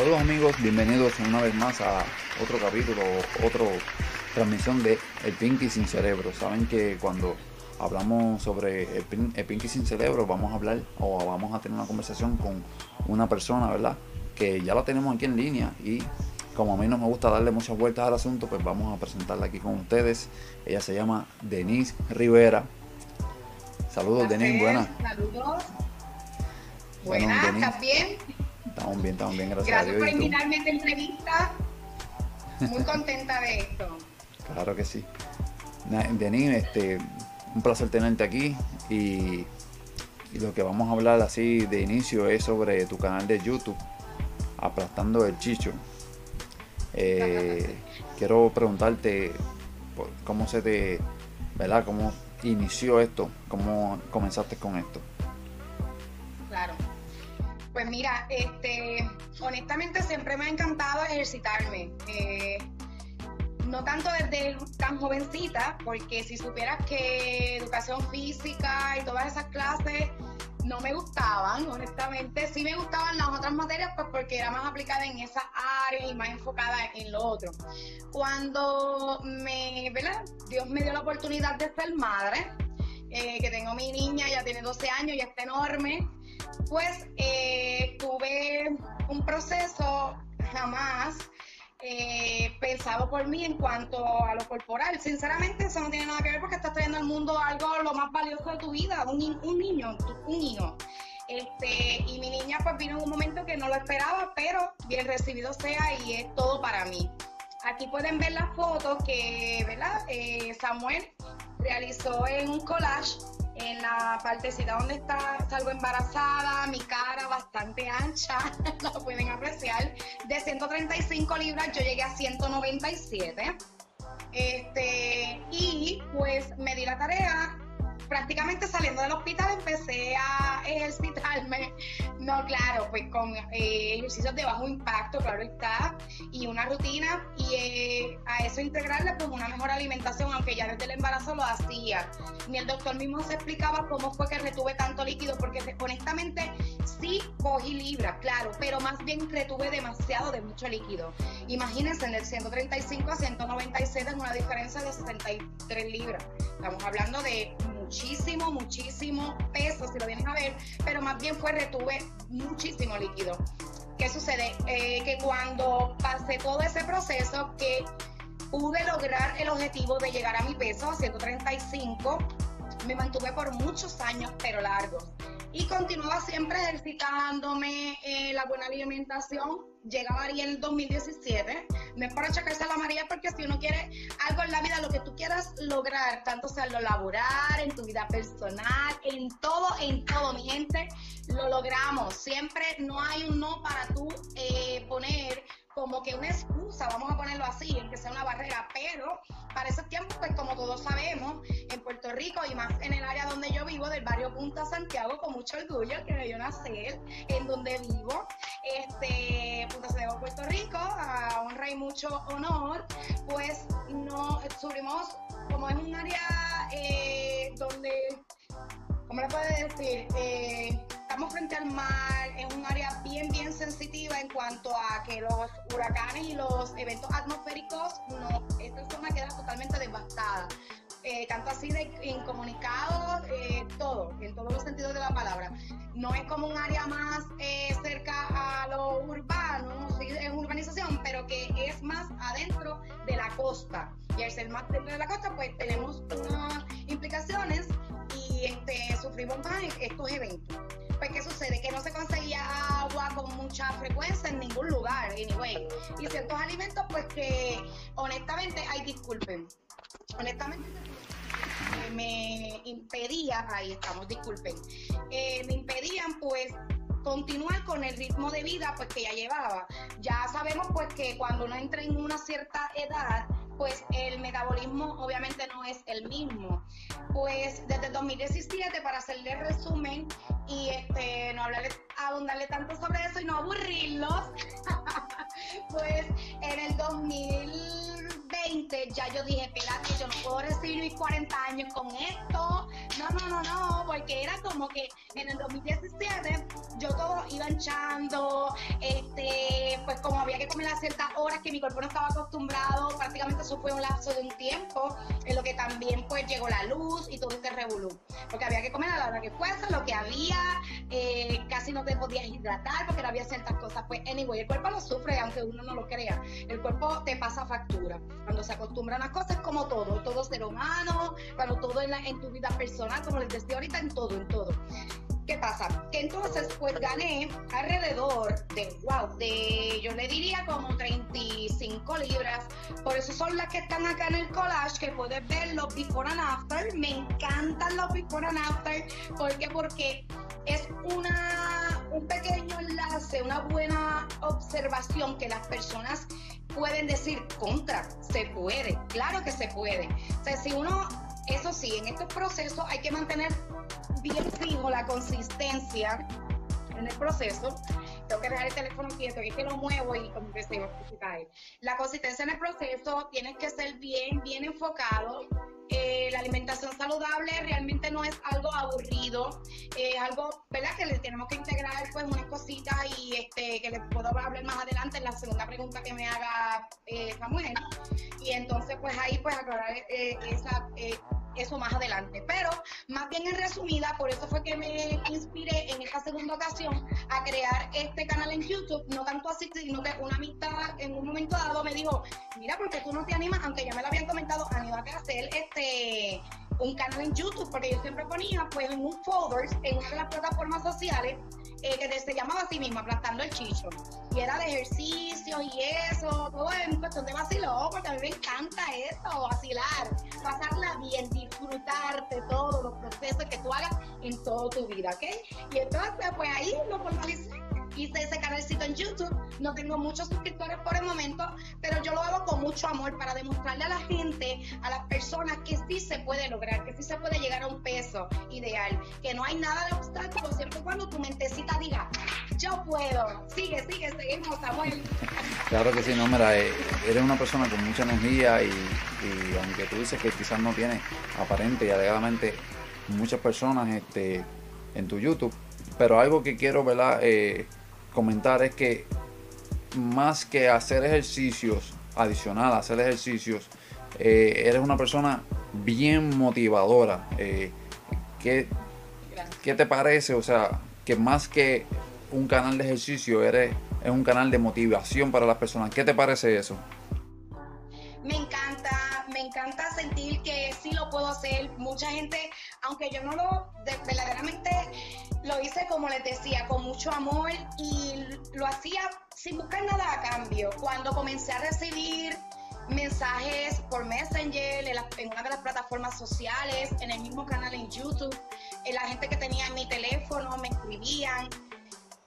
Saludos amigos, bienvenidos una vez más a otro capítulo, otra transmisión de El Pinky sin Cerebro. Saben que cuando hablamos sobre el, Pinky sin Cerebro vamos a hablar o vamos a tener una conversación con una persona, ¿verdad? Que ya la tenemos aquí en línea y como a mí no me gusta darle muchas vueltas al asunto, pues vamos a presentarla aquí con ustedes. Ella se llama Denise Rivera. Saludos, Denise, buenas. Saludos. Buenas, ¿estás bien? Estamos bien, estamos bien, gracias, gracias a Dios. por invitarme a esta entrevista. Muy contenta de esto. Claro que sí. Denise, este, un placer tenerte aquí y, lo que vamos a hablar así de inicio es sobre tu canal de YouTube, Aplastando el Chicho. Eh, quiero preguntarte cómo se te, ¿verdad? ¿Cómo inició esto? ¿Cómo comenzaste con esto? Claro. Pues mira, este, honestamente siempre me ha encantado ejercitarme. Eh, no tanto desde tan jovencita, porque si supieras que educación física y todas esas clases no me gustaban, honestamente. Sí me gustaban las otras materias, pues porque era más aplicada en esa área y más enfocada en lo otro. Cuando me, ¿verdad? Dios me dio la oportunidad de ser madre, eh, que tengo mi niña, ya tiene 12 años, ya está enorme, pues eh, tuve un proceso jamás eh, pensado por mí en cuanto a lo corporal. Sinceramente, eso no tiene nada que ver porque estás trayendo al mundo algo lo más valioso de tu vida, un, niño, un niño. Este, y mi niña pues vino en un momento que no lo esperaba, pero bien recibido sea y es todo para mí. Aquí pueden ver la foto que. Eh, Samuel realizó en un collage en la partecita donde está, salgo embarazada, mi cara bastante ancha, lo pueden apreciar. De 135 libras yo llegué a 197. Este, y pues me di la tarea prácticamente saliendo del hospital empecé a ejercitarme, no claro, pues con eh, ejercicios de bajo impacto, claro está, y una rutina, y eh, a eso integrarle pues una mejor alimentación, aunque ya desde el embarazo lo hacía. Ni el doctor mismo se explicaba cómo fue que retuve tanto líquido, porque honestamente sí cogí libras, claro, pero más bien retuve demasiado de mucho líquido. Imagínense, en el 135 a 197 es una diferencia de 63 libras. Estamos hablando de muchísimo, muchísimo peso, si lo vienes a ver, pero más bien fue retuve muchísimo líquido. ¿Qué sucede? Eh, que cuando pasé todo ese proceso, que pude lograr el objetivo de llegar a mi peso, 135, me mantuve por muchos años, pero largos y continuaba siempre ejercitándome, eh, la buena alimentación. Llega María en el 2017. No es para achacarse a la María porque si uno quiere algo en la vida, lo que tú quieras lograr, tanto sea en lo laboral, en tu vida personal, en todo, en todo, mi gente, lo logramos. Siempre no hay un no para tú eh, poner como que una excusa, vamos a ponerlo así, en que sea una barrera, pero para esos tiempos, pues como todos sabemos, en Puerto Rico y más en el área donde yo vivo, del barrio Punta Santiago, con mucho orgullo que me dio nacer, en donde vivo, este, Punta Puerto Rico, a honra y mucho honor, pues no subimos, como es un área eh, donde, ¿cómo le puedo decir? Eh, estamos frente al mar, es un área bien, bien sensitiva en cuanto a que los huracanes y los eventos atmosféricos, no, esta zona queda totalmente devastada. Eh, tanto así de incomunicados, eh, todo, en todos los sentidos de la palabra. No es como un área más eh, cerca a lo urbano, sí, es urbanización, pero que es más adentro de la costa. Y al ser más dentro de la costa, pues tenemos unas implicaciones y este, sufrimos más estos eventos. Pues, ¿qué sucede? Que no se conseguía agua con mucha frecuencia en ningún lugar, anyway. Y ciertos alimentos, pues que honestamente, ay, disculpen, honestamente me impedía, ahí estamos, disculpen, eh, me impedían pues continuar con el ritmo de vida pues que ya llevaba. Ya sabemos pues que cuando uno entra en una cierta edad, pues el metabolismo obviamente no es el mismo. Pues desde 2017, para hacerle resumen y este, no hablarle, abundarle tanto sobre eso y no aburrirlos, pues en el 2020 ya yo dije, espérate, yo no puedo recibir mis 40 años con esto. No, no, no, no, porque era como que en el 2017 yo todo iba hinchando, este, pues como había que comer a ciertas horas que mi cuerpo no estaba acostumbrado, prácticamente eso fue un lapso de un tiempo en lo que también pues llegó la luz y todo este revolú, porque había que comer a la hora que fuese, lo que había, eh, casi no te podías hidratar porque no había ciertas cosas, pues anyway, el cuerpo lo sufre aunque uno no lo crea, el cuerpo te pasa factura, cuando se acostumbra a las cosas como todo, todo ser humano, cuando todo en, la, en tu vida personal, como les decía ahorita, en todo, en todo. ¿Qué pasa? Que entonces pues gané alrededor de, wow, de yo le diría como 35 libras. Por eso son las que están acá en el collage, que puedes ver los before and after. Me encantan los before and after. ¿Por qué? Porque es una, un pequeño enlace, una buena observación que las personas pueden decir contra, se puede, claro que se puede. O sea, si uno eso sí, en estos procesos hay que mantener bien fijo la consistencia en el proceso. Tengo que dejar el teléfono quieto, es que lo muevo y como que se va a. La consistencia en el proceso tienes que ser bien, bien enfocado. Eh, la alimentación saludable realmente no es algo aburrido, es algo, ¿verdad? Que le tenemos que integrar pues unas cositas y este que les puedo hablar más adelante en la segunda pregunta que me haga eh, Samuel. Y entonces pues ahí pues aclarar eh, eso más adelante. Pero más bien en resumida, por eso fue que me inspiré en esta segunda ocasión a crear este canal en YouTube, no tanto así, sino que una amistad en un momento dado me dijo, mira, porque tú no te animas, aunque ya me lo habían comentado, anímate a hacer este un canal en YouTube, porque yo siempre ponía pues en un folders en una de las plataformas sociales eh, que se llamaba así mismo, aplastando el chicho. Y era de ejercicio y eso, todo en cuestión de vacilón, porque a mí me encanta eso, vacilar, pasarla bien, disfrutarte todos los procesos que tú hagas en toda tu vida, ¿ok? Y entonces, pues ahí lo formalicé hice ese canalcito en YouTube. No tengo muchos suscriptores por el momento, pero yo lo hago con mucho amor para demostrarle a la gente, a las personas que sí se puede lograr, que sí se puede llegar a un peso ideal, que no hay nada de obstáculo siempre cuando tu mentecita diga, yo puedo. Sigue, sigue, seguimos, Samuel. Claro que sí, no, mira, eh, eres una persona con mucha energía y, aunque tú dices que quizás no tienes aparente y alegadamente muchas personas este, en tu YouTube, pero algo que quiero, ¿verdad? Eh, comentar es que más que hacer ejercicios, adicional hacer ejercicios, eh, eres una persona bien motivadora. Eh, ¿qué, ¿Qué te parece? O sea, que más que un canal de ejercicio, eres es un canal de motivación para las personas. ¿Qué te parece eso? Me encanta, me encanta sentir que sí lo puedo hacer. Mucha gente, aunque yo no lo verdaderamente lo hice como les decía, con mucho amor y lo hacía sin buscar nada a cambio. Cuando comencé a recibir mensajes por Messenger, en, una de las plataformas sociales, en el mismo canal en YouTube, en la gente que tenía en mi teléfono me escribían,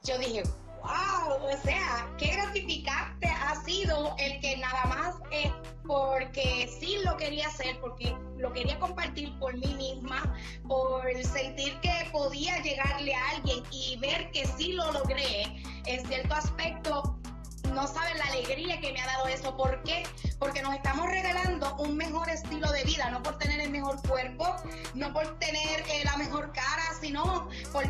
yo dije, wow, o sea, qué gratificante ha sido el que nada más es porque sí lo quería hacer, porque lo quería compartir por mí misma, por sentir que podía llegarle a alguien y ver que sí lo logré en cierto aspecto no saben la alegría que me ha dado eso. ¿Por qué? Porque nos estamos regalando un mejor estilo de vida, no por tener el mejor cuerpo, no por tener eh, la mejor cara, sino por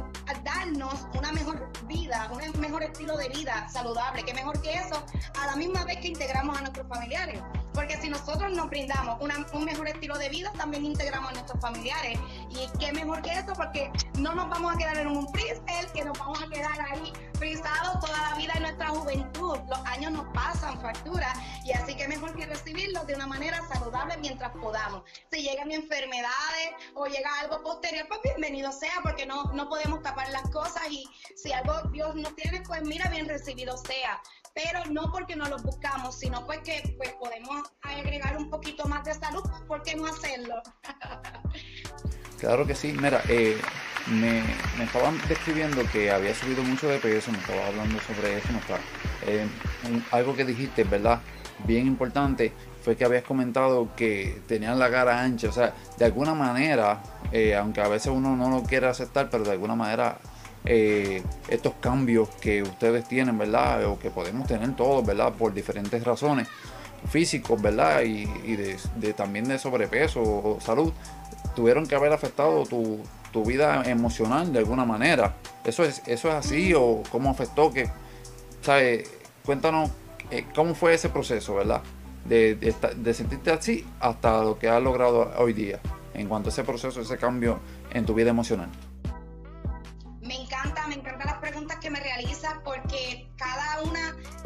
darnos una mejor vida, un mejor estilo de vida saludable. ¿Qué mejor que eso? A la misma vez que integramos a nuestros familiares. Porque si nosotros nos brindamos un mejor estilo de vida, también integramos a nuestros familiares. Y qué mejor que eso, porque no nos vamos a quedar en un freestyle, que nos vamos a quedar ahí frisados toda la vida en nuestra juventud. Los años nos pasan factura y así que mejor que recibirlos de una manera saludable mientras podamos. Si llegan enfermedades o llega algo posterior, pues bienvenido sea, porque no, no podemos tapar las cosas y si algo Dios no tiene, pues mira, bien recibido sea pero no porque no lo buscamos, sino porque pues, pues, podemos agregar un poquito más de salud, ¿por qué no hacerlo? claro que sí, mira, eh, me, estaban describiendo que había subido mucho de peso, me estaba hablando sobre eso, eh, algo que dijiste, ¿verdad? Bien importante fue que habías comentado que tenían la cara ancha, o sea, de alguna manera, eh, aunque a veces uno no lo quiere aceptar, pero de alguna manera eh, estos cambios que ustedes tienen, ¿verdad? O que podemos tener todos, ¿verdad? Por diferentes razones físicos, ¿verdad? Y, de, también de sobrepeso o salud, tuvieron que haber afectado tu, vida emocional de alguna manera. ¿Eso es, eso es así o cómo afectó que, ¿sabes? Cuéntanos eh, cómo fue ese proceso, ¿verdad? De, de, sentirte así hasta lo que has logrado hoy día en cuanto a ese proceso, ese cambio en tu vida emocional.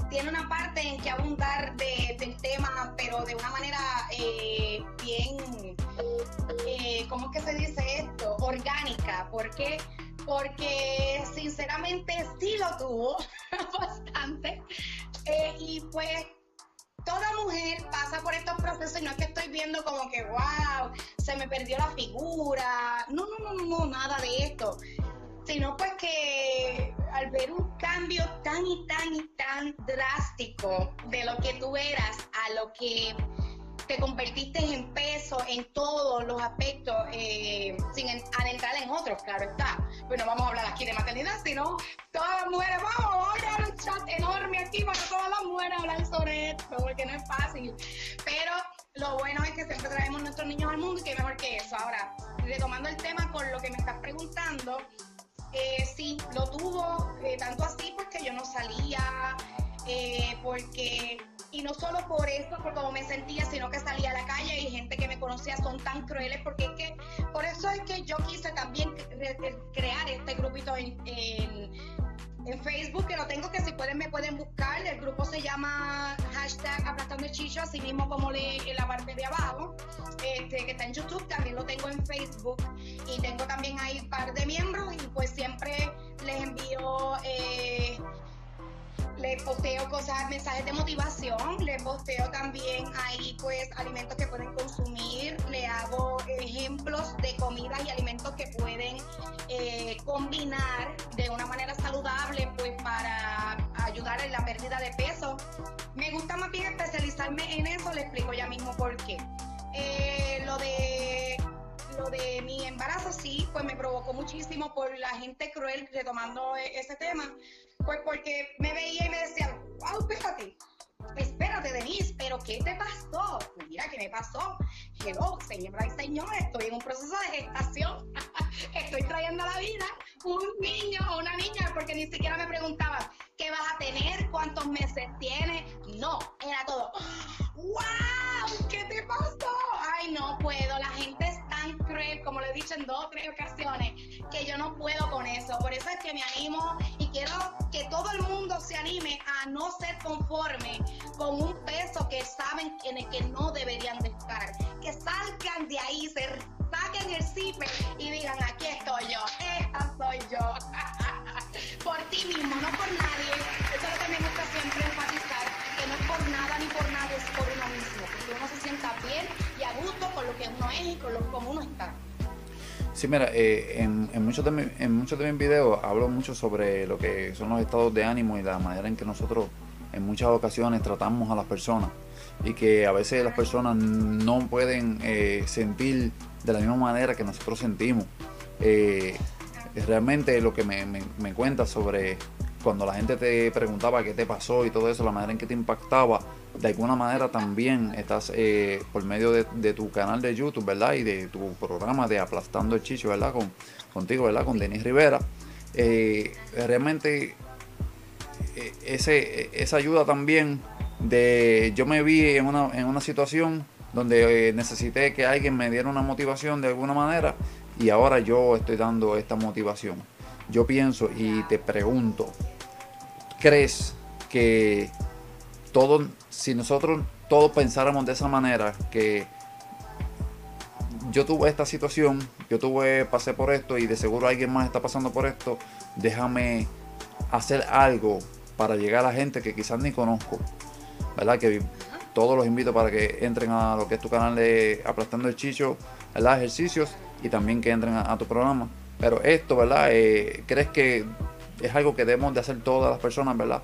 Tiene una parte en que abundar del tema, pero de una manera eh, bien, eh, ¿cómo es que se dice esto? Orgánica. ¿Por qué? Porque sinceramente sí lo tuvo bastante. Eh, y pues toda mujer pasa por estos procesos y no es que estoy viendo como que, wow, se me perdió la figura. No, no, no, no, nada de esto sino pues que al ver un cambio tan y tan y tan drástico de lo que tú eras a lo que te convertiste en peso en todos los aspectos, eh, sin adentrar en otros, claro está. Pues no vamos a hablar aquí de maternidad, sino todas las mujeres, vamos, a crear un chat enorme aquí para todas las mujeres hablar sobre esto, porque no es fácil. Pero lo bueno es que siempre traemos nuestros niños al mundo y que mejor que eso. Ahora, retomando el tema con lo que me estás preguntando, eh, sí, lo tuvo, eh, tanto así porque yo no salía, eh, porque, y no solo por eso, por cómo me sentía, sino que salía a la calle y gente que me conocía son tan crueles, porque es que, por eso es que yo quise también crear este grupito en Facebook, que lo tengo, que si pueden me pueden buscar. El grupo se llama hashtag aplastando chicho, así mismo como le, en la parte de abajo, este, que está en YouTube, también lo tengo en Facebook. Y tengo también ahí un par de miembros y pues siempre les envío... Eh, le posteo cosas, mensajes de motivación, le posteo también ahí pues alimentos que pueden consumir, le hago ejemplos de comidas y alimentos que pueden eh, combinar de una manera saludable pues para ayudar en la pérdida de peso. Me gusta más bien especializarme en eso, le explico ya mismo por qué. Eh, lo de lo de mi embarazo sí, pues me provocó muchísimo por la gente cruel retomando e-, ese tema, pues porque me veía y me decía, wow, espérate, espérate, Denise, pero ¿qué te pasó? Mira, ¿qué me pasó? Hello, señora y estoy en un proceso de gestación. estoy trayendo a la vida un niño o una niña, porque ni siquiera me preguntaban, ¿qué vas a tener? ¿Cuántos meses tienes? No, era todo. ¡Wow! ¿Qué te pasó? Ay, no puedo. La gente es tan cruel, como le he dicho en dos o tres ocasiones, que yo no puedo con eso. Por eso es que me animo y quiero que todo el mundo se anime a no ser conforme con un peso que saben en el que no deberían de estar. Que salgan de ahí, se saquen el zipper y digan, aquí estoy yo, esta soy yo. por ti mismo, no por nadie. Eso es lo que me gusta siempre enfatizar, que no es por nada ni por nadie, es por uno mismo. Que uno se sienta bien y a gusto con lo que uno es y con lo como uno está. Sí, mira, eh, en, en, muchos de en muchos de mis videos hablo mucho sobre lo que son los estados de ánimo y la manera en que nosotros en muchas ocasiones tratamos a las personas y que a veces las personas no pueden eh, sentir de la misma manera que nosotros sentimos. Eh, realmente lo que me, me, cuenta sobre cuando la gente te preguntaba qué te pasó y todo eso, la manera en que te impactaba, de alguna manera también estás eh, por medio de, tu canal de YouTube, ¿verdad? Y de tu programa de Aplastando el Chicho, ¿verdad? Con, contigo, ¿verdad? Con Denis Rivera. realmente ese, esa ayuda también de yo me vi en una, en una situación donde eh, necesité que alguien me diera una motivación de alguna manera y ahora yo estoy dando esta motivación. Yo pienso y te pregunto, ¿crees que todo, si nosotros todos pensáramos de esa manera, que yo tuve esta situación, yo tuve, pasé por esto y de seguro alguien más está pasando por esto, déjame hacer algo para llegar a gente que quizás ni conozco, ¿verdad? Que todos los invito para que entren a lo que es tu canal de Aplastando el Chicho, ¿verdad? Ejercicios y también que entren a, tu programa. Pero esto, ¿verdad? Eh, ¿Crees que es algo que debemos de hacer todas las personas, ¿verdad?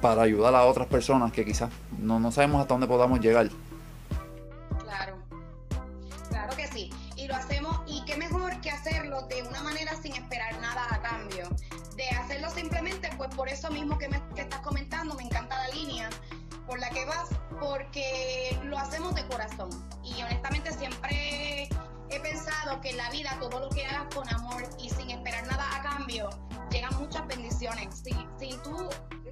Para ayudar a otras personas que quizás no, no sabemos hasta dónde podamos llegar. Claro, claro que sí. Y lo hacemos, y qué mejor que hacerlo de una manera sin esperar nada a cambio. De hacerlo simplemente, pues por eso mismo que, me, que estás comentando, me encanta la línea por la que vas, porque lo hacemos de corazón. Y honestamente siempre he pensado que en la vida todo lo que hagas con amor y sin esperar nada a cambio, llegan muchas bendiciones. Si, si tú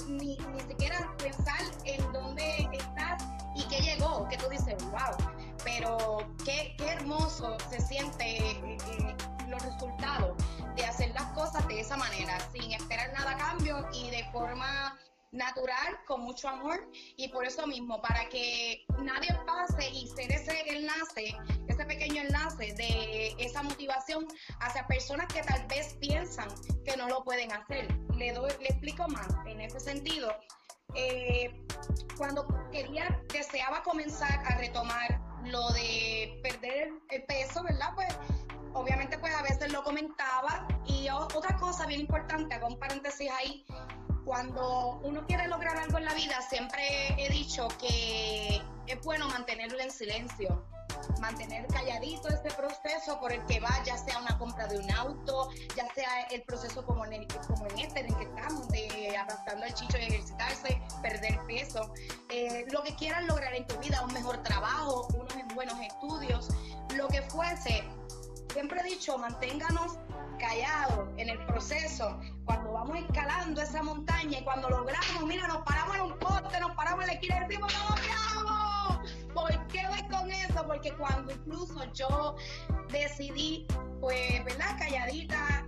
ni, ni siquiera pensar en dónde estás y qué llegó, que tú dices, wow, pero qué, qué hermoso se siente eh, eh, los resultados de hacer las cosas de esa manera, sin esperar nada a cambio y de forma natural, con mucho amor y por eso mismo, para que nadie pase y ser ese enlace, ese pequeño enlace de esa motivación hacia personas que tal vez piensan que no lo pueden hacer. Le, doy, le explico más en ese sentido. Eh, cuando quería, deseaba comenzar a retomar lo de perder el peso, ¿verdad? Pues obviamente pues a veces lo comentaba y otra cosa bien importante, hago un paréntesis ahí, cuando uno quiere lograr algo en la vida, siempre he dicho que es bueno mantenerlo en silencio, mantener calladito este proceso por el que va, ya sea una compra de un auto, ya sea el proceso como en, como en este en el que estamos, de arrastrando el chicho y ejercitarse, perder peso, eh, lo que quieras lograr en tu vida, un mejor trabajo, unos buenos estudios, lo que fuese. Siempre he dicho, manténganos callados en el proceso, cuando vamos escalando esa montaña y cuando logramos, mira, nos paramos en un poste, nos paramos en la esquina y decimos, ¡no ¿Por qué voy con eso? Porque cuando incluso yo decidí, pues, ¿verdad? Calladita,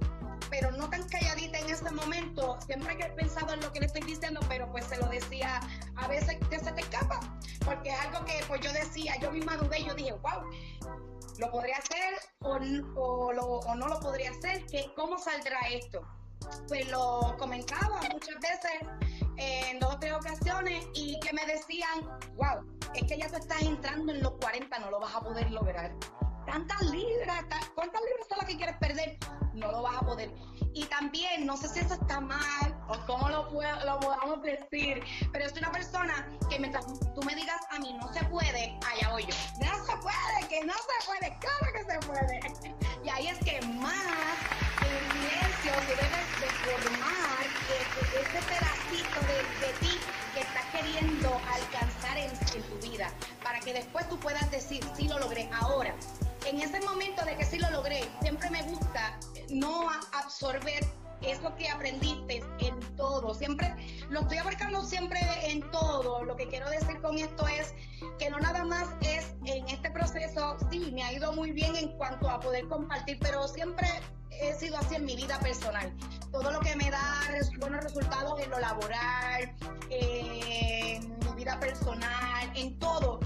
pero no tan calladita en ese momento, siempre que he pensado en lo que le estoy diciendo, pero pues se lo decía a veces que se te escapa, porque es algo que pues yo decía, yo misma dudé, yo dije, wow, lo podría hacer o, o, no lo podría hacer, ¿Qué, ¿cómo saldrá esto? Pues lo comentaba muchas veces en dos o tres ocasiones y que me decían, wow, es que ya te estás entrando en los 40, no lo vas a poder lograr. Tantas libras, ¿cuántas libras son las que quieres perder? No lo vas a poder. Y también, no sé si eso está mal o cómo lo, puedo, podamos decir, pero es una persona que mientras tú me digas a mí no se puede, allá voy yo. No se puede, que no se puede, claro que se puede. Y ahí es que más en silencio debes de formar ese pedacito de, de, ti que estás queriendo alcanzar en, en tu vida, para que después tú puedas decir, sí lo logré ahora en ese momento de que sí lo logré, siempre me gusta no absorber eso que aprendiste en todo. Siempre lo estoy abarcando siempre en todo. Lo que quiero decir con esto es que no nada más es en este proceso, sí, me ha ido muy bien en cuanto a poder compartir, pero siempre he sido así en mi vida personal. Todo lo que me da buenos resultados en lo laboral, en mi vida personal, en todo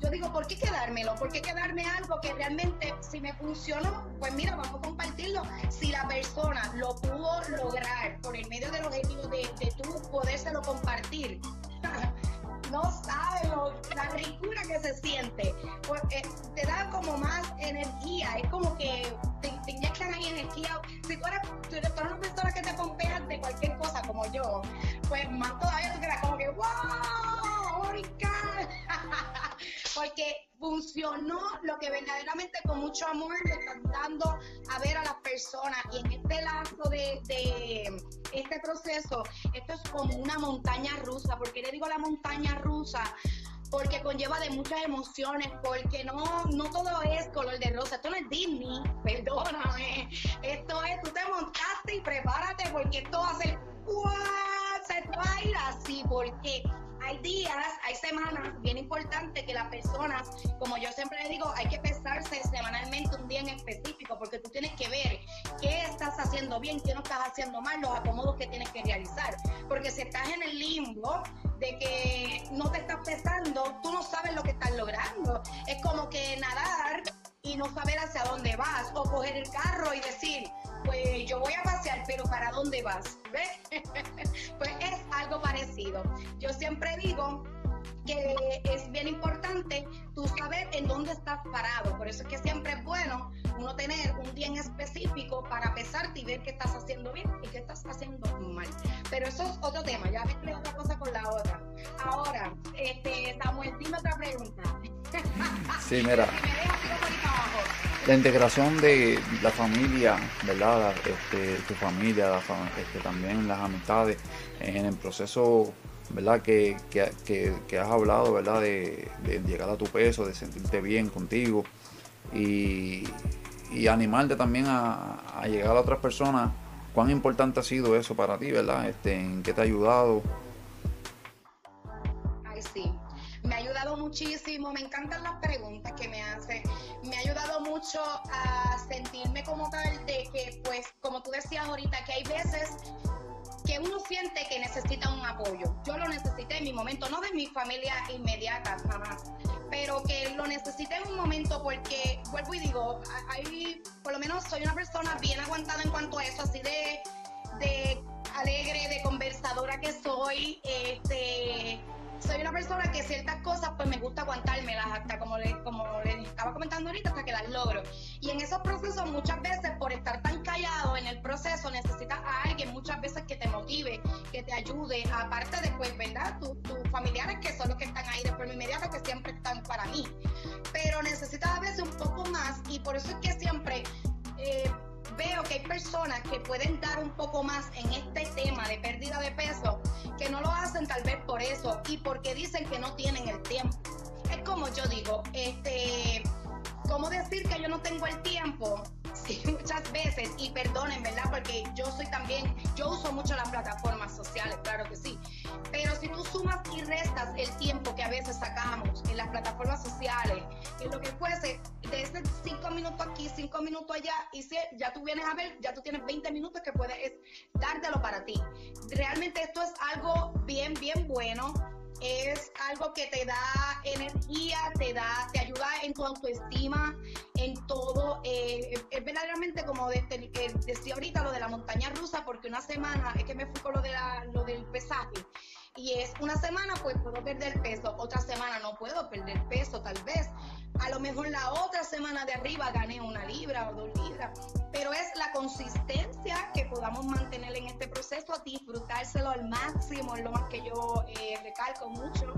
yo digo, ¿por qué quedármelo? ¿Por qué quedarme algo que realmente si me funcionó? Pues mira, vamos a compartirlo. Si la persona lo pudo lograr por el medio del objetivo de, de tú podérselo compartir, no sabes la ricura que se siente. Pues, eh, te da como más energía, es como que te, te inyectan ahí energía. Si tú eres, si eres una persona que te pompeas de cualquier cosa como yo, pues más todavía tú quedas como que ¡wow! porque funcionó lo que verdaderamente con mucho amor le están dando a ver a las personas. Y en este lazo de, este proceso, esto es como una montaña rusa. ¿Por qué le digo la montaña rusa? Porque conlleva de muchas emociones, porque no, no todo es color de rosa, esto no es Disney, perdóname, esto es, tú te montaste y prepárate porque esto va a ser, se va a ir así, porque hay días, hay semanas bien importantes que las personas, como yo siempre le digo, hay que pesarse semanalmente un día en específico, porque tú tienes que ver qué estás haciendo bien, qué no estás haciendo mal, los acomodos que tienes que realizar. Porque si estás en el limbo de que no te estás pesando, tú no sabes lo que estás logrando. Es como que nadar y no saber hacia dónde vas, o coger el carro y decir, pues yo voy a pasear, pero ¿para dónde vas? ¿Ves? pues es algo parecido. Yo siempre digo que es bien importante tú saber en dónde estás parado. Por eso es que siempre es bueno uno tener un día en específico para pesarte y ver qué estás haciendo bien y qué estás haciendo mal. Pero eso es otro tema, ya mezclé otra cosa con la otra. Ahora, este, Samuel, dime otra pregunta. Sí, mira. La integración de la familia, ¿verdad? Este, tu familia, este, también las amistades en el proceso, ¿verdad? Que, has hablado, ¿verdad? De, llegar a tu peso, de sentirte bien contigo y, y animarte también a, a, llegar a otras personas. ¿Cuán importante ha sido eso para ti, verdad? Este, ¿En qué te ha ayudado? Ay, sí. Me ha ayudado muchísimo, me encantan las preguntas que me hace. Me ha ayudado mucho a sentirme como tal de que, pues, como tú decías ahorita, que hay veces que uno siente que necesita un apoyo. Yo lo necesité en mi momento, no de mi familia inmediata, jamás, pero que lo necesité en un momento porque, vuelvo y digo, ahí por lo menos soy una persona bien aguantada en cuanto a eso, así de, de alegre, de conversadora que soy, este soy una persona que ciertas cosas pues me gusta aguantármelas hasta como les, como les estaba comentando ahorita hasta que las logro. Y en esos procesos muchas veces por estar tan callado en el proceso necesitas a alguien muchas veces que te motive, que te ayude, aparte de pues, ¿verdad? Tus familiares que son los que están ahí de forma inmediata que siempre están para mí. Pero necesitas a veces un poco más y por eso es que siempre... Eh, veo que hay personas que pueden dar un poco más en este tema de pérdida de peso, que no lo hacen tal vez por eso y porque dicen que no tienen el tiempo. Es como yo digo, este, ¿cómo decir que yo no tengo el tiempo? Sí, muchas veces, y perdonen, ¿verdad? Porque yo soy también, yo uso mucho las plataformas sociales, claro que sí. Pero si tú sumas y restas el tiempo que a veces sacamos en las plataformas sociales, en lo que fuese, de ese cinco minutos aquí, cinco minutos allá, y si ya tú vienes a ver, ya tú tienes 20 minutos que puedes dártelo para ti. Realmente esto es algo bien, bien bueno es algo que te da energía, te da, te ayuda en tu autoestima, en todo. Eh, es verdaderamente como decía ahorita lo de la montaña rusa, porque una semana es que me fui con lo, de lo del pesaje. Y es una semana, pues puedo perder peso, otra semana no puedo perder peso, tal vez. A lo mejor la otra semana de arriba gané una libra o dos libras, pero es la consistencia que podamos mantener en este proceso, disfrutárselo al máximo, es lo más que yo eh, recalco mucho,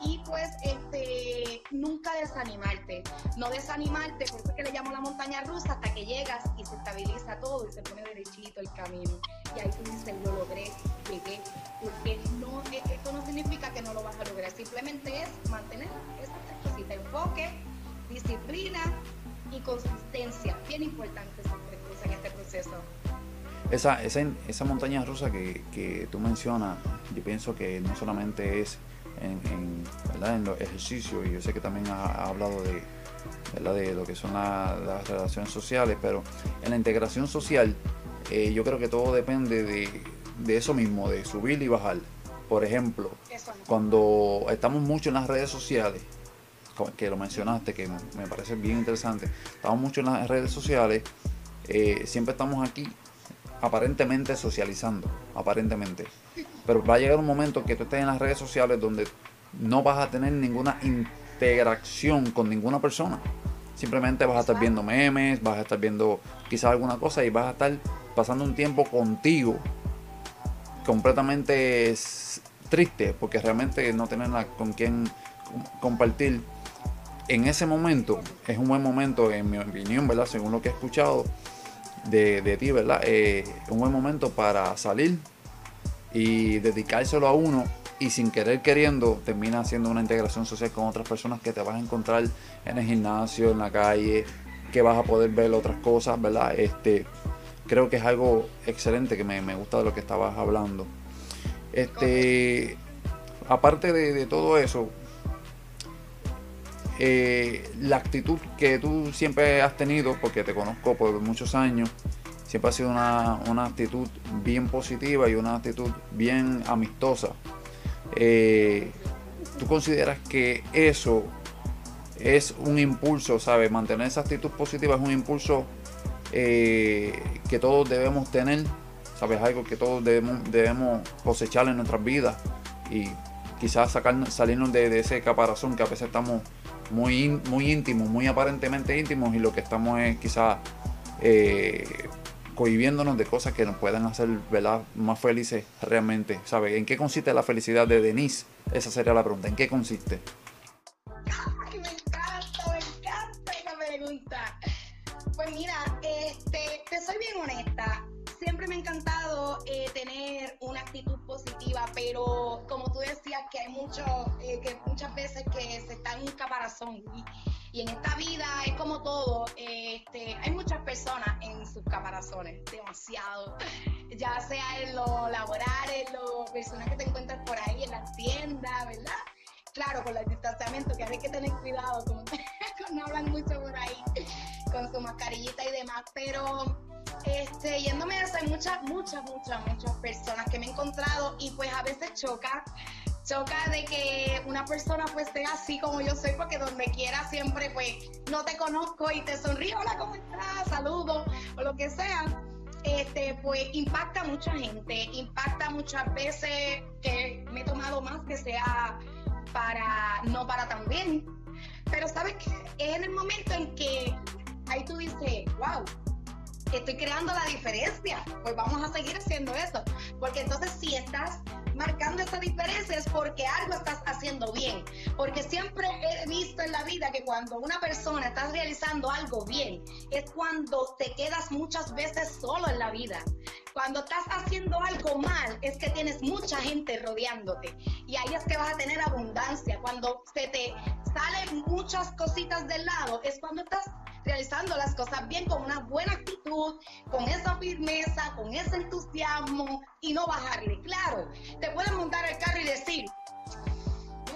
y pues este, nunca desanimarte, no desanimarte, por eso es que le llamo la montaña rusa, hasta que llegas y se estabiliza todo y se pone derechito el camino, y ahí tú dices, lo logré, llegué, porque no, esto no significa que no lo vas a lograr, simplemente es mantener esa enfoque, disciplina y consistencia. Bien importante en este proceso. Esa, esa, esa montaña rusa que, que, tú mencionas, yo pienso que no solamente es en, en, los ejercicios, y yo sé que también ha, hablado de, de lo que son las relaciones sociales, pero en la integración social eh, yo creo que todo depende de, de, eso mismo, de subir y bajar. Por ejemplo, cuando estamos mucho en las redes sociales, que lo mencionaste, que me parece bien interesante. Estamos mucho en las redes sociales, eh, siempre estamos aquí aparentemente socializando, aparentemente. Pero va a llegar un momento que tú estés en las redes sociales donde no vas a tener ninguna interacción con ninguna persona. Simplemente vas a estar viendo memes, vas a estar viendo quizás alguna cosa y vas a estar pasando un tiempo contigo completamente triste porque realmente no tienes con quién compartir en ese momento es un buen momento, en mi opinión, ¿verdad? Según lo que he escuchado de, ti, ¿verdad? Eh, un buen momento para salir y dedicárselo a uno y sin querer queriendo termina haciendo una integración social con otras personas que te vas a encontrar en el gimnasio, en la calle, que vas a poder ver otras cosas, ¿verdad? Este, creo que es algo excelente que me, gusta de lo que estabas hablando. Este, aparte de todo eso, eh, la actitud que tú siempre has tenido, porque te conozco por muchos años, siempre ha sido una, actitud bien positiva y una actitud bien amistosa. Eh, ¿Tú consideras que eso es un impulso, ¿sabes? Mantener esa actitud positiva es un impulso eh, que todos debemos tener, ¿sabes? Algo que todos debemos, debemos cosechar en nuestras vidas y quizás sacar, salirnos de, ese caparazón que a veces estamos muy, muy íntimos, muy aparentemente íntimos y lo que estamos es quizás eh, cohibiéndonos de cosas que nos puedan hacer ¿verdad? más felices realmente. ¿Sabe? ¿En qué consiste la felicidad de Denise? Esa sería la pregunta. ¿En qué consiste? Me encanta, me encanta esa pregunta. Pues mira, este, te soy bien honesta siempre me ha encantado eh, tener una actitud positiva, pero como tú decías que hay mucho, eh, que muchas veces que se está en un caparazón y, en esta vida es como todo, este, hay muchas demasiado. Ya sea en lo laboral, en lo personas que te encuentras por ahí en la tienda, ¿verdad? Claro, con el distanciamiento, que hay que tener cuidado, como no hablan mucho por ahí, con su mascarillita y demás, pero este, yéndome a hay muchas, muchas, muchas, muchas personas que me he encontrado y pues a veces choca choca de que una persona pues esté así como yo soy, porque donde quiera siempre pues no te conozco y te sonrío, hola, ¿cómo estás? Saludo o lo que sea. Este, pues impacta a mucha gente, impacta muchas veces que me he tomado más que sea para, no para tan bien. Pero sabes que es en el momento en que ahí tú dices, wow, estoy creando la diferencia, pues vamos a seguir haciendo eso. Porque entonces si estás marcando esa diferencia es porque algo estás haciendo bien. Porque siempre he visto en la vida que cuando una persona está realizando algo bien, es cuando te quedas muchas veces solo en la vida. Cuando estás haciendo algo mal, es que tienes mucha gente rodeándote. Y ahí es que vas a tener abundancia. Cuando se te salen muchas cositas del lado, es cuando estás realizando las cosas bien con una buena actitud, con esa firmeza, con ese entusiasmo y no bajarle. Claro, te pueden montar el carro y decir,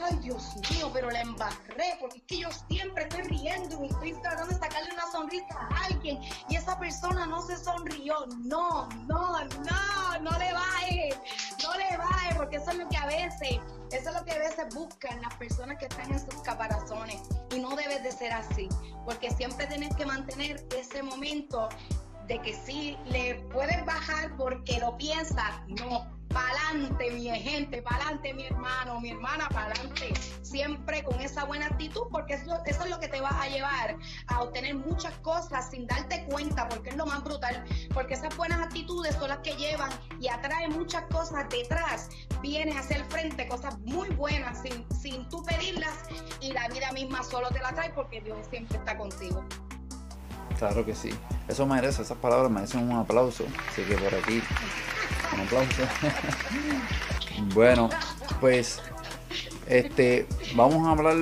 ay Dios mío, pero la embarré, porque es que yo siempre estoy riendo y estoy tratando de sacarle una sonrisa a alguien y esa persona no se sonrió. No, no, no, no le baje, no le baje, porque eso es lo que a veces, eso es lo que a veces buscan las personas que están en sus caparazones y no debe de ser así, porque siempre tienes que mantener ese momento de que si le puedes bajar porque lo piensas, no, pa'lante mi gente, pa'lante mi hermano, mi hermana, pa'lante, siempre con esa buena actitud, porque eso, es lo que te va a llevar a obtener muchas cosas sin darte cuenta, porque es lo más brutal, porque esas buenas actitudes son las que llevan y atraen muchas cosas detrás, vienes hacia el frente, cosas muy buenas sin, sin tú pedirlas y la vida misma solo te la trae porque Dios siempre está contigo. Claro que sí. Eso merece, esas palabras merecen un aplauso. Así que por aquí un aplauso. bueno, pues este vamos a hablar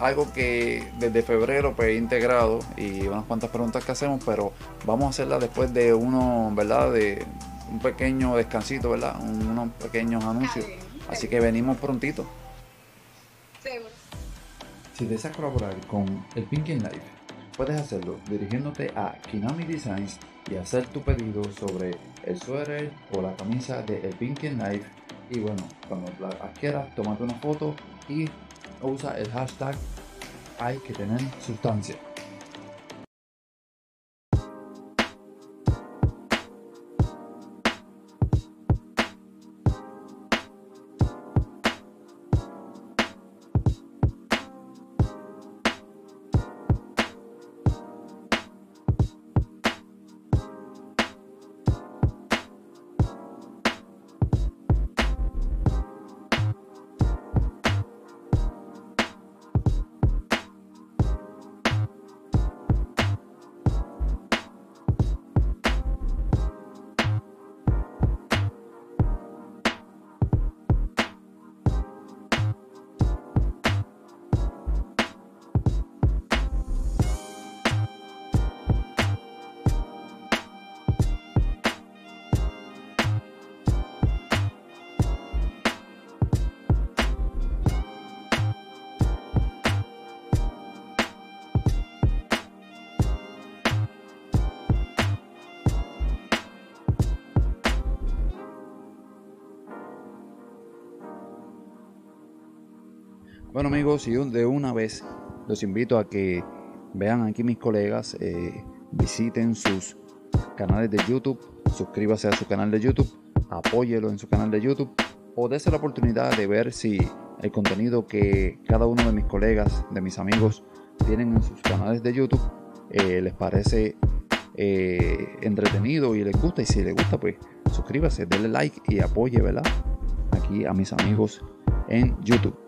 algo que desde febrero pues he integrado y unas cuantas preguntas que hacemos, pero vamos a hacerla después de uno, ¿verdad? De un pequeño descansito, ¿verdad? unos pequeños anuncios. Así que venimos prontito. Si deseas colaborar con el Pinky Life, puedes hacerlo dirigiéndote a Kinami Designs y hacer tu pedido sobre el suéter o la camisa de El Pinky Knife. Y bueno, cuando la adquieras, tómate una foto y usa el hashtag hay que tener sustancia. Bueno amigos, y de una vez los invito a que vean aquí mis colegas, eh, visiten sus canales de YouTube, suscríbase a su canal de YouTube, apóyelo en su canal de YouTube o dése la oportunidad de ver si el contenido que cada uno de mis colegas, de mis amigos, tienen en sus canales de YouTube eh, les parece eh, entretenido y les gusta. Y si les gusta, pues suscríbase, denle like y apoye, ¿verdad? Aquí a mis amigos en YouTube.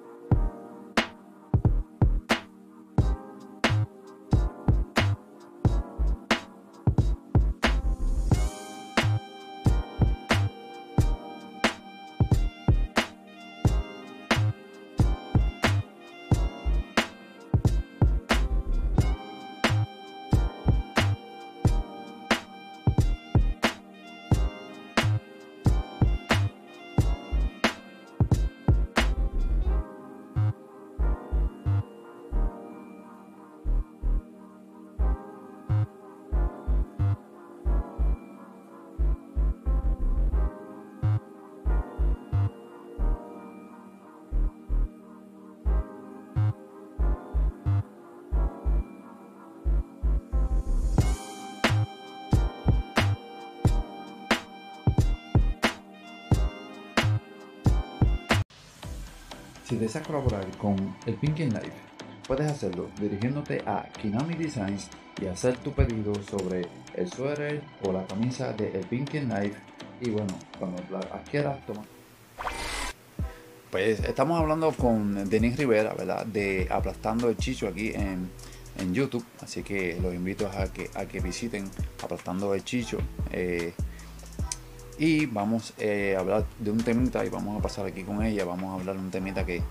Deseas colaborar con el Pinky Life, puedes hacerlo dirigiéndote a Kinami Designs y hacer tu pedido sobre el suéter o la camisa de El Pinky Life. Y bueno, cuando la adquieras, toma. Pues estamos hablando con Denis Rivera, ¿verdad? De Aplastando el Chicho aquí en, en YouTube. Así que los invito a que, a que visiten Aplastando el Chicho. Eh, y vamos eh, a hablar de un temita y vamos a pasar aquí con ella. Vamos a hablar de un temita que,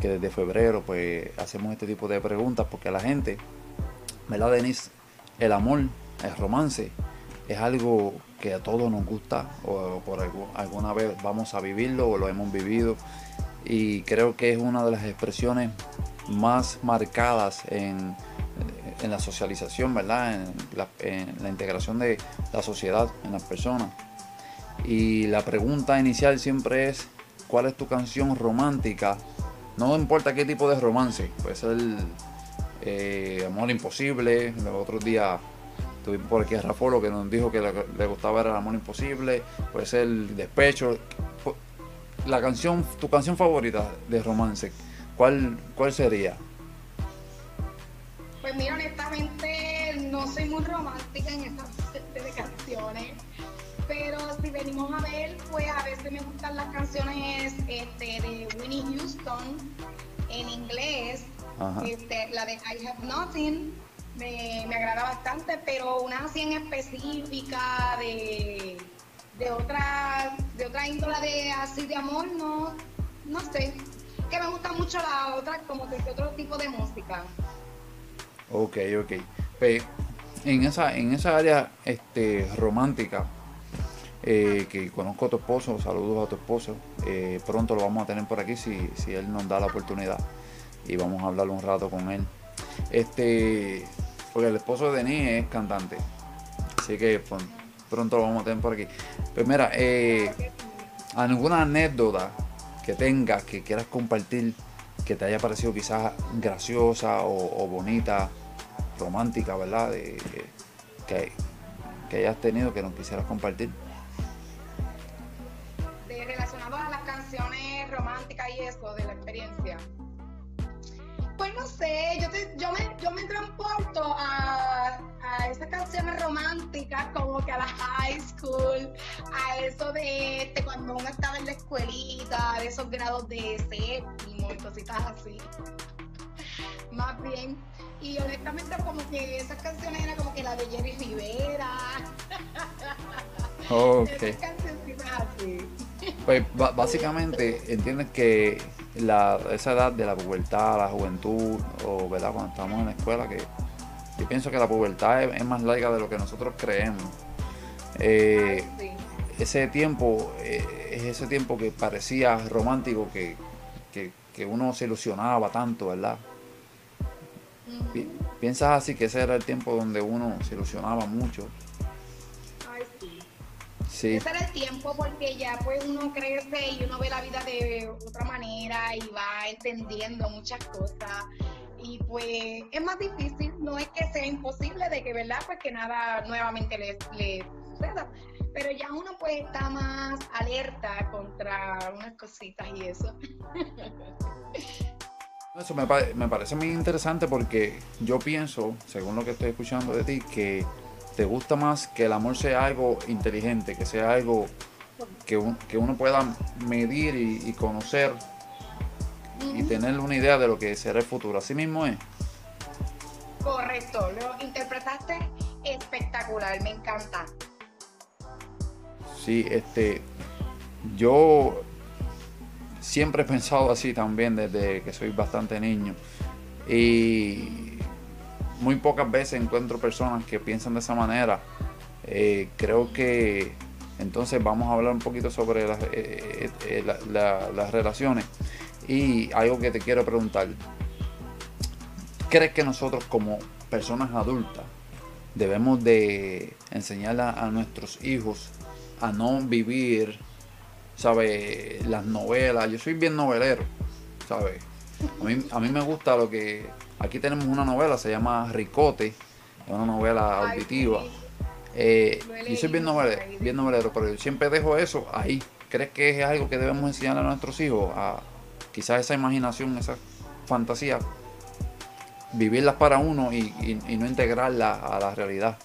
que desde febrero pues hacemos este tipo de preguntas porque la gente, ¿verdad, Denis? El amor, el romance, es algo que a todos nos gusta o por alguna vez vamos a vivirlo o lo hemos vivido y creo que es una de las expresiones más marcadas en, en la socialización, ¿verdad? En la, en la, integración de la sociedad en las personas. Y la pregunta inicial siempre es, ¿cuál es tu canción romántica? No importa qué tipo de romance, puede ser eh, Amor Imposible, los otros días tuvimos por aquí a Rafolo que nos dijo que le, gustaba el Amor Imposible, puede ser Despecho, la canción, tu canción favorita de romance, ¿cuál, cuál sería? Pues mira, honestamente no soy muy romántica en esta parte de canciones, pero si venimos a ver, pues a veces me gustan las canciones este, de Winnie Houston en inglés, este, la de I Have Nothing, me, me agrada bastante, pero una así en específica de de otra, de otra índola de así de amor, no, no sé. Que me gusta mucho la otra, como que otro tipo de música. Ok, ok. En esa, en esa área este, romántica, eh, que conozco a tu esposo, saludos a tu esposo. Eh, pronto lo vamos a tener por aquí si, si él nos da la oportunidad. Y vamos a hablar un rato con él. Este, porque el esposo de Denis es cantante. Así que pues, pronto lo vamos a tener por aquí. Pues mira, eh, alguna anécdota que tengas, que quieras compartir, que te haya parecido quizás graciosa o, bonita, romántica, ¿verdad? que, que hayas tenido que nos quisieras compartir. Y eso, de la experiencia. Pues no sé, yo, yo, me, yo me transporto a, a esas canciones románticas, como que a la high school, a eso de este, cuando uno estaba en la escuelita, de esos grados de séptimo y cositas así. Más bien. Y honestamente como que esas canciones eran como que la de Jerry Rivera. Ok. así. Pues básicamente entiendes que la, esa edad de la pubertad, la juventud, o verdad cuando estamos en la escuela, que yo pienso que la pubertad es, más larga de lo que nosotros creemos. Eh, ese tiempo eh, es ese tiempo que parecía romántico, que, uno se ilusionaba tanto, ¿verdad? ¿Piensas así que ese era el tiempo donde uno se ilusionaba mucho? Ese era el tiempo porque ya pues uno crece y uno ve la vida de otra manera y va entendiendo muchas cosas. Y pues es más difícil, no es que sea imposible de que, ¿verdad? Pues que nada nuevamente le, le suceda. Pero ya uno pues está más alerta contra unas cositas y eso. Eso me, me parece muy interesante porque yo pienso, según lo que estoy escuchando de ti, que te gusta más que el amor sea algo inteligente, que sea algo que, que uno pueda medir y, conocer y tener una idea de lo que será el futuro. Así mismo es. Correcto, lo interpretaste espectacular, me encanta. Sí, este, yo siempre he pensado así también desde que soy bastante niño. Y muy pocas veces encuentro personas que piensan de esa manera. Eh, creo que entonces vamos a hablar un poquito sobre eh, eh, las relaciones. Y algo que te quiero preguntar. ¿Crees que nosotros como personas adultas debemos de enseñar a, nuestros hijos a no vivir, ¿sabes? Las novelas. Yo soy bien novelero, ¿sabes? A mí, a mí me gusta lo que Aquí tenemos una novela, se llama Ricote, es una novela auditiva. Eh, yo soy bien novelero, bien pero yo siempre dejo eso ahí. ¿Crees que es algo que debemos enseñar a nuestros hijos? A quizás esa imaginación, esa fantasía, vivirlas para uno y, no integrarla a la realidad.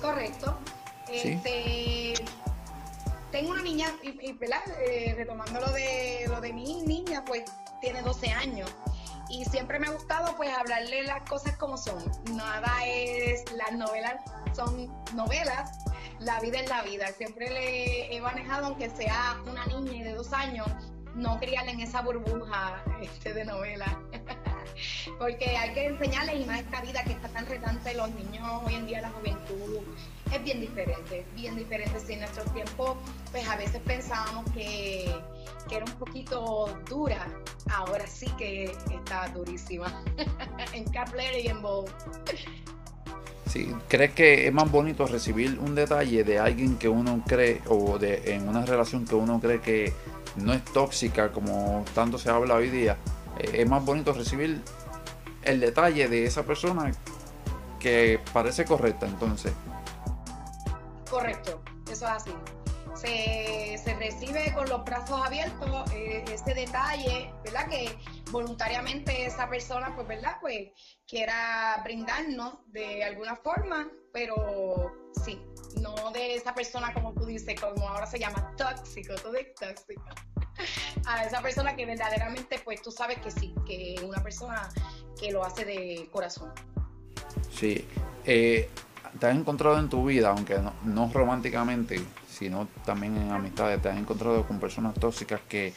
Correcto. Este, tengo una niña, y, eh, retomando lo de, lo de mi niña, pues tiene 12 años y siempre me ha gustado pues hablarle las cosas como son. Nada es, las novelas son novelas, la vida es la vida. Siempre le he manejado, aunque sea una niña de dos años, no criarle en esa burbuja este, de novela. Porque hay que enseñarles y más esta vida que está tan retante los niños hoy en día, la juventud, es bien diferente, bien diferente. Si en nuestro tiempo, pues a veces pensábamos que, que era un poquito dura, ahora sí que está durísima. en Capler y en Bow. Sí, ¿crees que es más bonito recibir un detalle de alguien que uno cree o de en una relación que uno cree que no es tóxica como tanto se habla hoy día? Eh, es más bonito recibir el detalle de esa persona que parece correcta entonces. Correcto, eso es así. Se, recibe con los brazos abiertos eh, ese detalle, ¿verdad? Que voluntariamente esa persona, pues, ¿verdad? Pues quiera brindarnos de alguna forma, pero sí, no de esa persona como tú dices, como ahora se llama tóxico, todo es tóxico. A esa persona que verdaderamente, pues tú sabes que sí, que una persona que lo hace de corazón. Sí, eh, te has encontrado en tu vida, aunque no, románticamente, sino también en amistades, te has encontrado con personas tóxicas que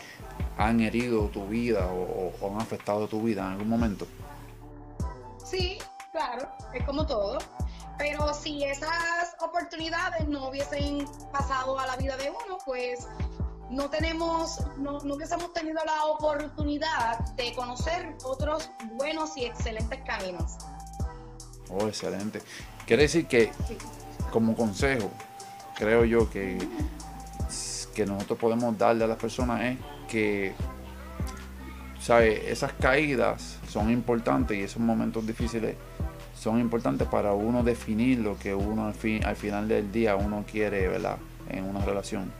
han herido tu vida o, han afectado tu vida en algún momento. Sí, claro, es como todo. Pero si esas oportunidades no hubiesen pasado a la vida de uno, pues no tenemos, no, no hubiésemos tenido la oportunidad de conocer otros buenos y excelentes caminos. Oh, excelente. Quiere decir que, como consejo, creo yo que, que nosotros podemos darle a las personas es que, ¿sabe? Esas caídas son importantes y esos momentos difíciles son importantes para uno definir lo que uno al, fin, al final del día uno quiere, ¿verdad? En una relación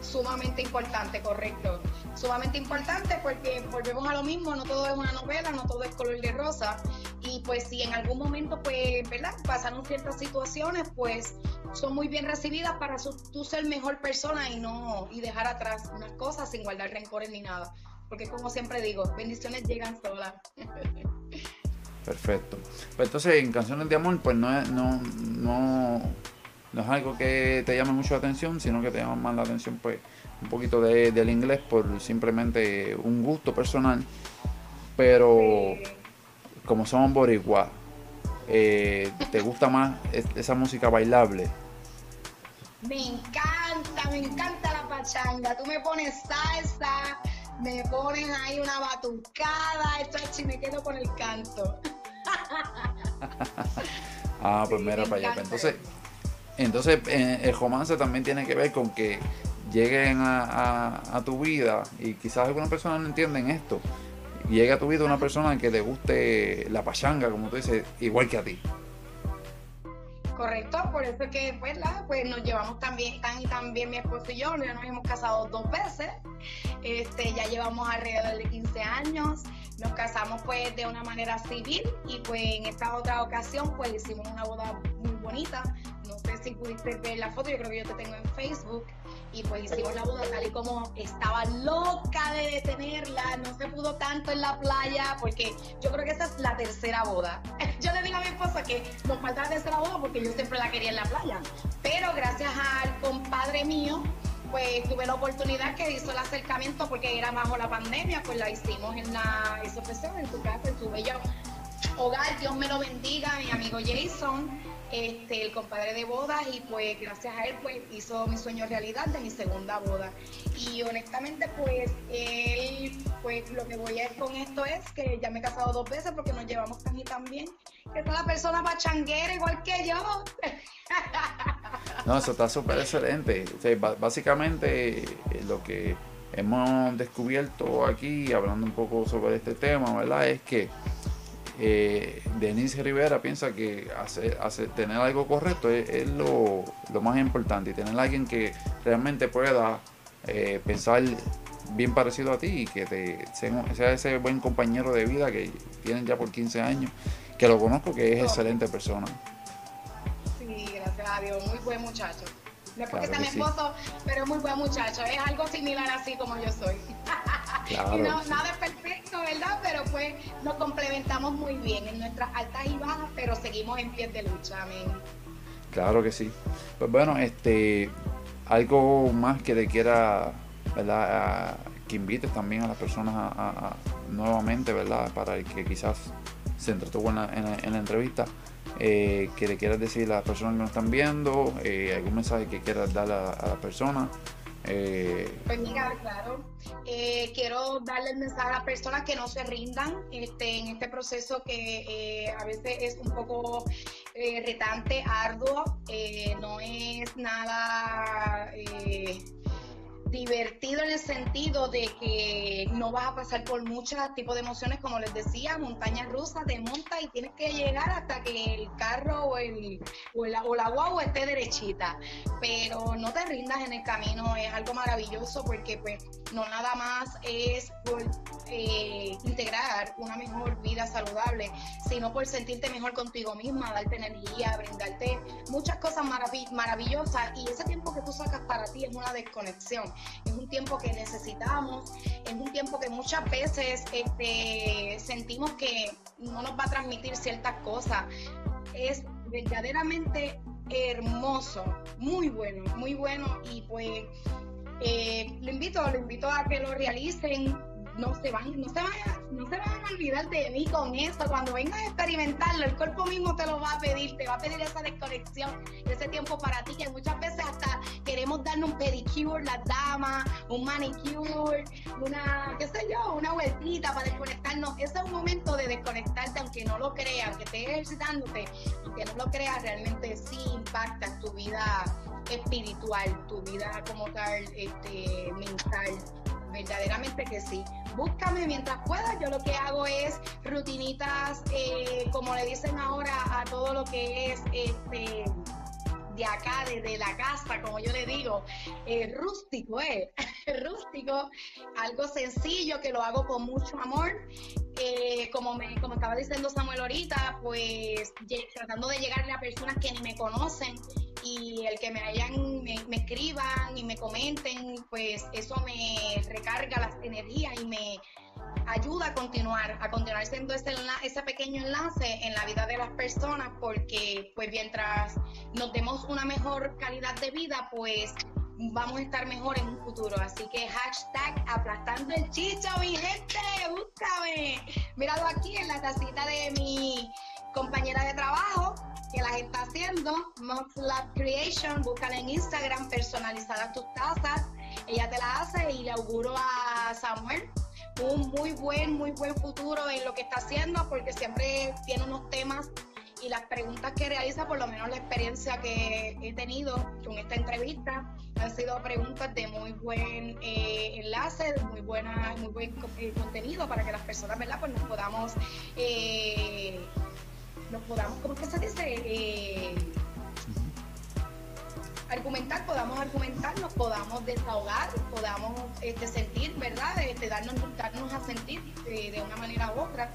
sumamente importante, correcto. Sumamente importante porque volvemos a lo mismo, no todo es una novela, no todo es color de rosa. Y pues si en algún momento, pues, ¿verdad? Pasaron ciertas situaciones, pues son muy bien recibidas para tú ser mejor persona y no, y dejar atrás unas cosas sin guardar rencores ni nada. Porque como siempre digo, bendiciones llegan solas. Perfecto. Pues entonces en Canciones de Amor, pues no, no, no no es algo que te llame mucho la atención, sino que te llama más la atención pues un poquito de, del inglés por simplemente un gusto personal. Pero como somos boricuas, eh, ¿te gusta más esa música bailable? Me encanta, me encanta la pachanga. Tú me pones salsa, me pones ahí una batucada, esto es me quedo con el canto. ah, pues mira para allá. Pues entonces, entonces, eh, el romance también tiene que ver con que lleguen a, tu vida y quizás algunas personas no entienden esto. Llega a tu vida una persona que le guste la pachanga, como tú dices, igual que a ti. Correcto, por eso es que pues, pues nos llevamos también, tan y también mi esposo y yo, ya nos hemos casado dos veces, este, ya llevamos alrededor de 15 años, nos casamos pues de una manera civil y pues en esta otra ocasión pues hicimos una boda muy bonita, si pudiste ver la foto, yo creo que yo te tengo en Facebook. Y pues hicimos la boda tal y como estaba loca de detenerla, no se pudo tanto en la playa, porque yo creo que esta es la tercera boda. Yo le digo a mi esposa que nos falta la tercera boda porque yo siempre la quería en la playa. Pero gracias al compadre mío, pues tuve la oportunidad que hizo el acercamiento porque era bajo la pandemia, pues la hicimos en la, esa en su casa, en su bello hogar. Dios me lo bendiga, mi amigo Jason este, el compadre de bodas y pues gracias a él pues hizo mi sueño realidad de mi segunda boda. Y honestamente pues él, pues lo que voy a ir con esto es que ya me he casado dos veces porque nos llevamos tan y tan bien, que es una persona pachanguera igual que yo. No, eso está súper excelente. básicamente eh, lo que hemos descubierto aquí, hablando un poco sobre este tema, ¿verdad? Es que eh, Denise Rivera piensa que hacer, tener algo correcto es, lo, más importante y tener a alguien que realmente pueda eh, pensar bien parecido a ti y que te sea ese buen compañero de vida que tienen ya por 15 años, que lo conozco que es excelente persona. Sí, gracias a Dios, muy buen muchacho. No es porque sea mi esposo, pero es muy buen muchacho. Es algo similar así como yo soy. Claro. y no, nada es perfecto, ¿verdad? Pero pues nos complementamos muy bien en nuestras altas y bajas, pero seguimos en pie de lucha. Amén. Claro que sí. Pues bueno, este, algo más que te quiera, ¿verdad? que invites también a las personas a, nuevamente, ¿verdad? Para el que quizás se entretuvo en la, en la, entrevista, eh, que le quieras decir a las personas que nos están viendo, eh, algún mensaje que quieras dar a, a las personas. Eh, pues mira, claro, eh, quiero darle el mensaje a las personas que no se rindan este, en este proceso que a veces es un poco retante, arduo, no es nada divertido en el sentido de que no vas a pasar por muchos tipos de emociones, como les decía, montañas rusas, te montas y tienes que llegar hasta que el carro o, el, o, la, o la guagua esté derechita. Pero no te rindas en el camino, es algo maravilloso porque pues no nada más es por eh, integrar una mejor vida saludable, sino por sentirte mejor contigo misma, darte energía, brindarte muchas cosas maravillosas y ese tiempo que tú sacas para ti es una desconexión es un tiempo que necesitamos, es un tiempo que muchas veces este, sentimos que no nos va a transmitir ciertas cosas. Es verdaderamente hermoso, muy bueno, muy bueno y pues eh, lo invito, lo invito a que lo realicen, no se van, no se van, no se van a olvidar de mí con eso. Cuando vengas a experimentarlo, el cuerpo mismo te lo va a pedir, te va a pedir esa desconexión, ese tiempo para ti, que muchas veces hasta queremos darnos un pedicure, las damas, un manicure, una, qué sé yo, una vueltita para desconectarnos. Ese es un momento de desconectarte, aunque no lo creas, aunque estés ejercitándote, aunque no lo creas, realmente sí impacta tu vida espiritual, tu vida como tal, este, mental verdaderamente que sí. Búscame mientras puedas. Yo lo que hago es rutinitas, eh, como le dicen ahora a todo lo que es este de acá, desde la casa, como yo le digo, eh, rústico, ¿eh? rústico, algo sencillo que lo hago con mucho amor. Eh, como, me, como estaba diciendo Samuel ahorita, pues tratando de llegarle a personas que ni me conocen y el que me hayan, me, escriban y me comenten, pues eso me recarga las energías y me ayuda a continuar, a continuar siendo ese, ese pequeño enlace en la vida de las personas, porque pues mientras nos demos una mejor calidad de vida, pues vamos a estar mejor en un futuro. Así que hashtag aplastando el chicho, mi gente, búscame. Míralo aquí en la tacita de mi compañera de trabajo que las está haciendo, Mox Lab Creation, búscala en Instagram, personalizadas tus tazas, ella te la hace y le auguro a Samuel un muy buen, muy buen futuro en lo que está haciendo porque siempre tiene unos temas y las preguntas que realiza, por lo menos la experiencia que he tenido con esta entrevista, han sido preguntas de muy buen eh, enlace, muy, buena, muy buen eh, contenido para que las personas, ¿verdad? Pues nos podamos eh, nos podamos, ¿cómo es que se dice? Eh, argumentar, podamos argumentar, nos podamos desahogar, podamos este, sentir, ¿verdad? Este, darnos, darnos a sentir eh, de una manera u otra.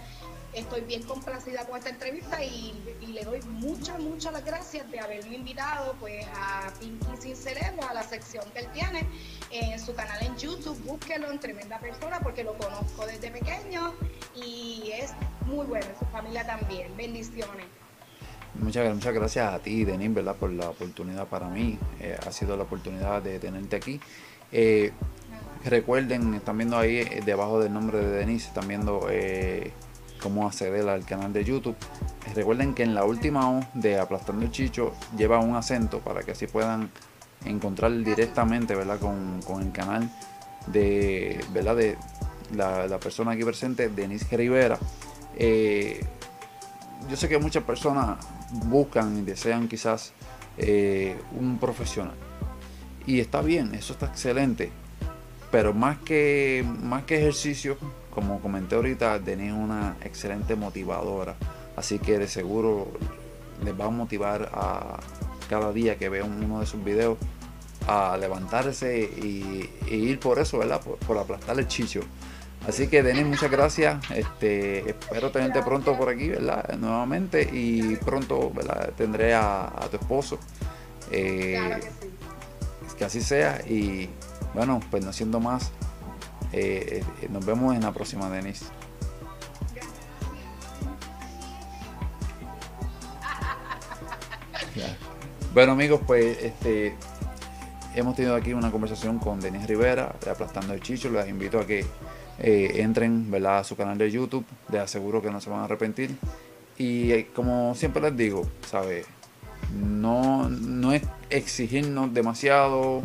Estoy bien complacida con esta entrevista y, le doy muchas, muchas gracias de haberme invitado pues a Pinky Sin Cerebro, a la sección que él tiene en su canal en YouTube. Búsquelo en Tremenda Persona porque lo conozco desde pequeño y es muy bueno, su familia también. Bendiciones. Muchas, muchas gracias a ti, Denis, ¿verdad? por la oportunidad para mí. Eh, ha sido la oportunidad de tenerte aquí. Eh, recuerden, están viendo ahí eh, debajo del nombre de Denis, están viendo cómo acceder al canal de YouTube. Recuerden que en la última O de Aplastando el Chicho lleva un acento para que así puedan encontrar directamente ¿verdad? Con, el canal de, ¿verdad? de la, persona aquí presente, Denise Rivera. Eh, yo sé que muchas personas buscan y desean quizás eh, un profesional. Y está bien, eso está excelente. Pero más que, más que ejercicio, como comenté ahorita, es una excelente motivadora. Así que de seguro les va a motivar a cada día que vean uno de sus videos a levantarse y, ir por eso, ¿verdad? Por, aplastar el chicho. Así que Denis, muchas gracias. Este, espero tenerte pronto por aquí, ¿verdad? Nuevamente y pronto, ¿verdad? Tendré a, tu esposo. Eh, que, así sea y bueno, pues no siendo más, eh, eh, nos vemos en la próxima, Denis. Bueno amigos, pues este hemos tenido aquí una conversación con Denis Rivera de Aplastando el Chicho. Les invito a que eh, entren ¿verdad? a su canal de YouTube. Les aseguro que no se van a arrepentir. Y eh, como siempre les digo, ¿sabe? No, no es exigirnos demasiado,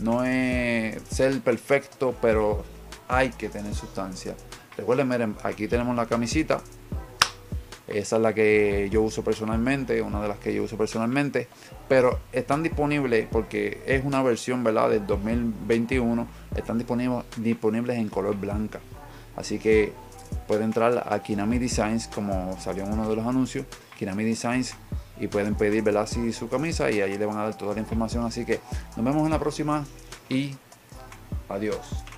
no es ser perfecto, pero hay que tener sustancia. Recuerden, miren, aquí tenemos la camisita esa es la que yo uso personalmente, una de las que yo uso personalmente. Pero están disponibles porque es una versión ¿verdad? del 2021. Están disponibles, disponibles en color blanca. Así que pueden entrar a Kinami Designs, como salió en uno de los anuncios. Kinami Designs y pueden pedir ¿verdad? su camisa y ahí le van a dar toda la información. Así que nos vemos en la próxima y adiós.